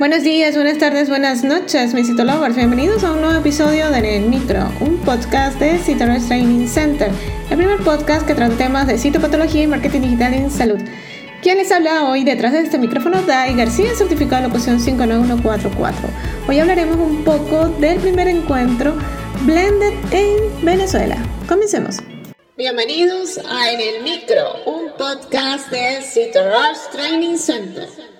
Buenos días, buenas tardes, buenas noches, mis citolovers. Bienvenidos a un nuevo episodio de En el Micro, un podcast de Citolovers Training Center, el primer podcast que trata temas de citopatología y marketing digital en salud. ¿Quién les habla hoy detrás de este micrófono? Dai García, certificado de locución 59144. Hoy hablaremos un poco del primer encuentro Blended en Venezuela. Comencemos. Bienvenidos a En el Micro, un podcast de Citolovers Training Center.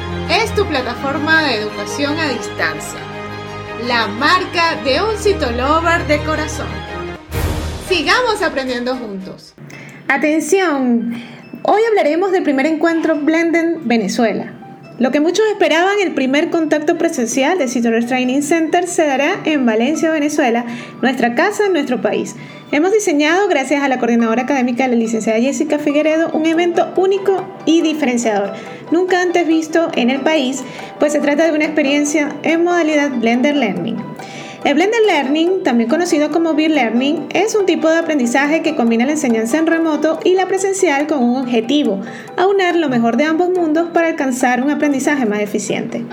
es tu plataforma de educación a distancia, la marca de un citolover de corazón. Sigamos aprendiendo juntos. Atención, hoy hablaremos del primer encuentro Blenden Venezuela. Lo que muchos esperaban, el primer contacto presencial de Citolovers Training Center se dará en Valencia, Venezuela, nuestra casa, nuestro país. Hemos diseñado, gracias a la coordinadora académica, la licenciada Jessica Figueredo, un evento único y diferenciador, nunca antes visto en el país, pues se trata de una experiencia en modalidad Blender Learning. El Blended Learning, también conocido como Beer Learning, es un tipo de aprendizaje que combina la enseñanza en remoto y la presencial con un objetivo, aunar lo mejor de ambos mundos para alcanzar un aprendizaje más eficiente.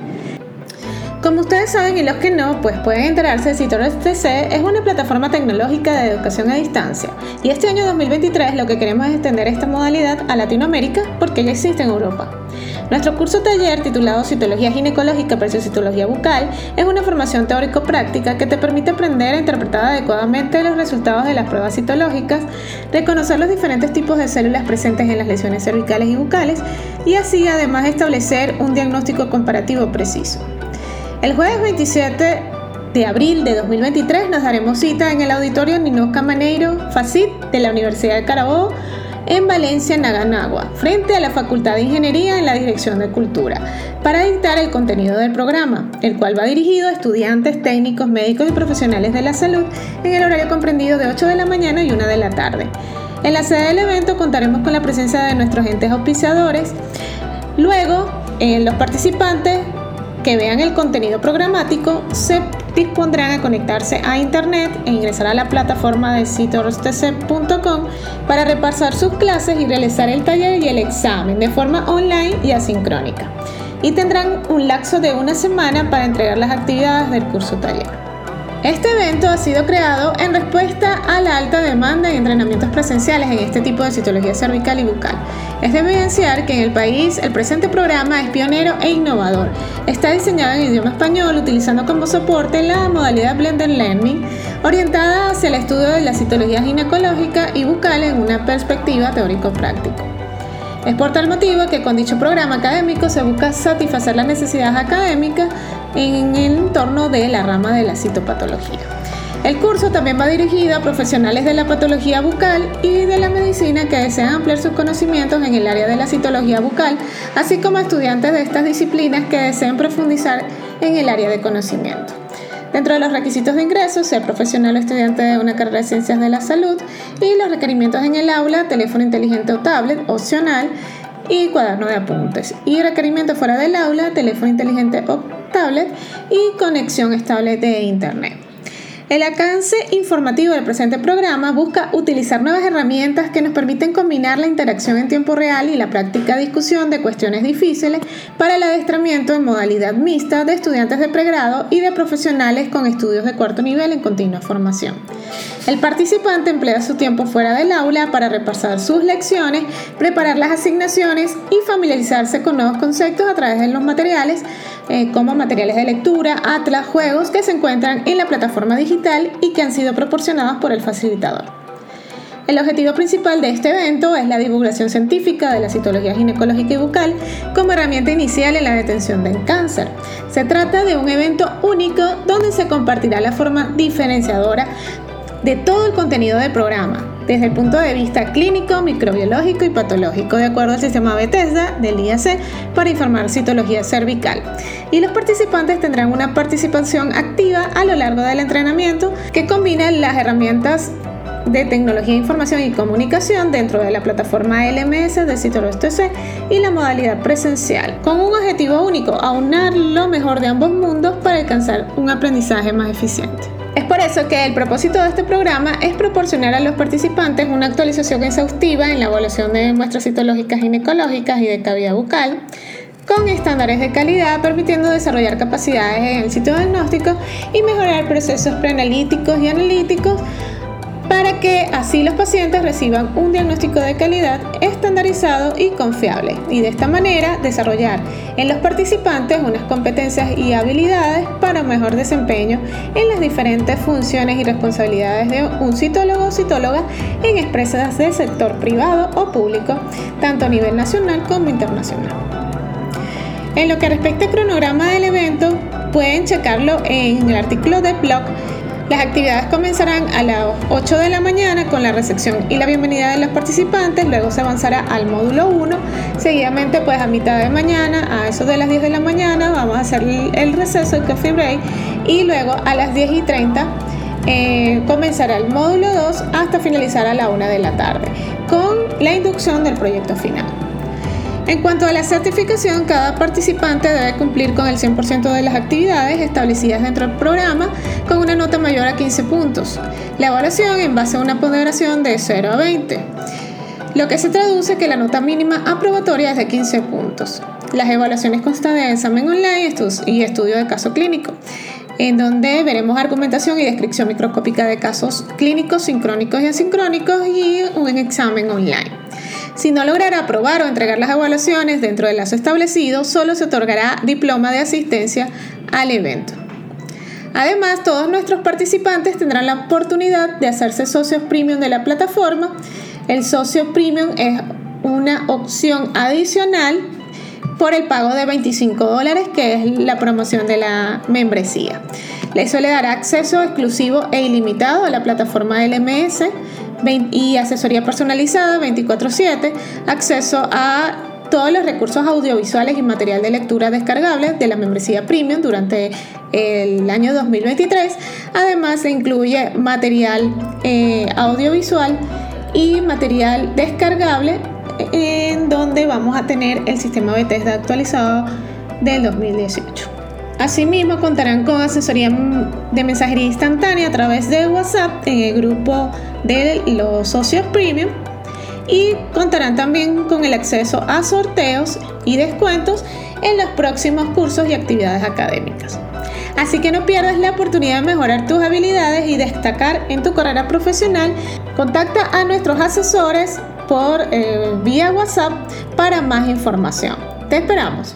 Como ustedes saben y los que no, pues pueden enterarse, Citores TC es una plataforma tecnológica de educación a distancia y este año 2023 lo que queremos es extender esta modalidad a Latinoamérica porque ya existe en Europa. Nuestro curso taller titulado Citología Ginecológica versus Citología Bucal es una formación teórico-práctica que te permite aprender a interpretar adecuadamente los resultados de las pruebas citológicas, reconocer los diferentes tipos de células presentes en las lesiones cervicales y bucales y así además establecer un diagnóstico comparativo preciso. El jueves 27 de abril de 2023 nos daremos cita en el auditorio Nino Camaneiro Facit de la Universidad de Carabobo en Valencia, Naganagua, frente a la Facultad de Ingeniería en la Dirección de Cultura, para dictar el contenido del programa, el cual va dirigido a estudiantes, técnicos, médicos y profesionales de la salud en el horario comprendido de 8 de la mañana y 1 de la tarde. En la sede del evento contaremos con la presencia de nuestros entes auspiciadores. Luego, eh, los participantes que vean el contenido programático se dispondrán a conectarse a internet e ingresar a la plataforma de citorostc.com para repasar sus clases y realizar el taller y el examen de forma online y asincrónica. Y tendrán un lapso de una semana para entregar las actividades del curso taller. Este evento ha sido creado en respuesta a la alta demanda y entrenamientos presenciales en este tipo de citología cervical y bucal. Es de evidenciar que en el país el presente programa es pionero e innovador. Está diseñado en idioma español utilizando como soporte la modalidad Blended Learning, orientada hacia el estudio de la citología ginecológica y bucal en una perspectiva teórico-práctica. Es por tal motivo que con dicho programa académico se busca satisfacer las necesidades académicas en el entorno de la rama de la citopatología. El curso también va dirigido a profesionales de la patología bucal y de la medicina que desean ampliar sus conocimientos en el área de la citología bucal, así como a estudiantes de estas disciplinas que deseen profundizar en el área de conocimiento. Dentro de los requisitos de ingreso, ser profesional o estudiante de una carrera de ciencias de la salud y los requerimientos en el aula, teléfono inteligente o tablet opcional y cuaderno de apuntes. Y requerimientos fuera del aula, teléfono inteligente o tablet y conexión estable de Internet. El alcance informativo del presente programa busca utilizar nuevas herramientas que nos permiten combinar la interacción en tiempo real y la práctica discusión de cuestiones difíciles para el adestramiento en modalidad mixta de estudiantes de pregrado y de profesionales con estudios de cuarto nivel en continua formación. El participante emplea su tiempo fuera del aula para repasar sus lecciones, preparar las asignaciones y familiarizarse con nuevos conceptos a través de los materiales eh, como materiales de lectura, atlas, juegos que se encuentran en la plataforma digital y que han sido proporcionados por el facilitador. El objetivo principal de este evento es la divulgación científica de la citología ginecológica y bucal como herramienta inicial en la detención del cáncer. Se trata de un evento único donde se compartirá la forma diferenciadora de todo el contenido del programa, desde el punto de vista clínico, microbiológico y patológico, de acuerdo al sistema Bethesda del IAC para informar citología cervical. Y los participantes tendrán una participación activa a lo largo del entrenamiento que combina las herramientas de Tecnología, Información y Comunicación dentro de la plataforma LMS de CITOROS-TC y la modalidad presencial, con un objetivo único, aunar lo mejor de ambos mundos para alcanzar un aprendizaje más eficiente. Es por eso que el propósito de este programa es proporcionar a los participantes una actualización exhaustiva en la evaluación de muestras citológicas ginecológicas y de cavidad bucal, con estándares de calidad, permitiendo desarrollar capacidades en el sitio diagnóstico y mejorar procesos preanalíticos y analíticos para que así los pacientes reciban un diagnóstico de calidad estandarizado y confiable y de esta manera desarrollar en los participantes unas competencias y habilidades para mejor desempeño en las diferentes funciones y responsabilidades de un citólogo o citóloga en empresas del sector privado o público, tanto a nivel nacional como internacional. En lo que respecta al cronograma del evento, pueden checarlo en el artículo del blog las actividades comenzarán a las 8 de la mañana con la recepción y la bienvenida de los participantes, luego se avanzará al módulo 1, seguidamente pues a mitad de mañana, a eso de las 10 de la mañana, vamos a hacer el receso, el coffee break, y luego a las 10 y 30 eh, comenzará el módulo 2 hasta finalizar a la 1 de la tarde, con la inducción del proyecto final. En cuanto a la certificación, cada participante debe cumplir con el 100% de las actividades establecidas dentro del programa con una nota mayor a 15 puntos. La evaluación en base a una ponderación de 0 a 20, lo que se traduce que la nota mínima aprobatoria es de 15 puntos. Las evaluaciones constan de examen online y estudio de caso clínico en donde veremos argumentación y descripción microscópica de casos clínicos sincrónicos y asincrónicos y un examen online. Si no logrará aprobar o entregar las evaluaciones dentro del lazo establecido, solo se otorgará diploma de asistencia al evento. Además, todos nuestros participantes tendrán la oportunidad de hacerse socios premium de la plataforma. El socio premium es una opción adicional por el pago de 25 dólares, que es la promoción de la membresía. Eso le dará acceso exclusivo e ilimitado a la plataforma LMS y asesoría personalizada 24/7, acceso a todos los recursos audiovisuales y material de lectura descargable de la membresía premium durante el año 2023. Además se incluye material eh, audiovisual y material descargable en donde vamos a tener el sistema Bethesda actualizado del 2018. Asimismo, contarán con asesoría de mensajería instantánea a través de WhatsApp en el grupo de los socios premium y contarán también con el acceso a sorteos y descuentos en los próximos cursos y actividades académicas. Así que no pierdas la oportunidad de mejorar tus habilidades y destacar en tu carrera profesional. Contacta a nuestros asesores por eh, vía WhatsApp para más información. Te esperamos.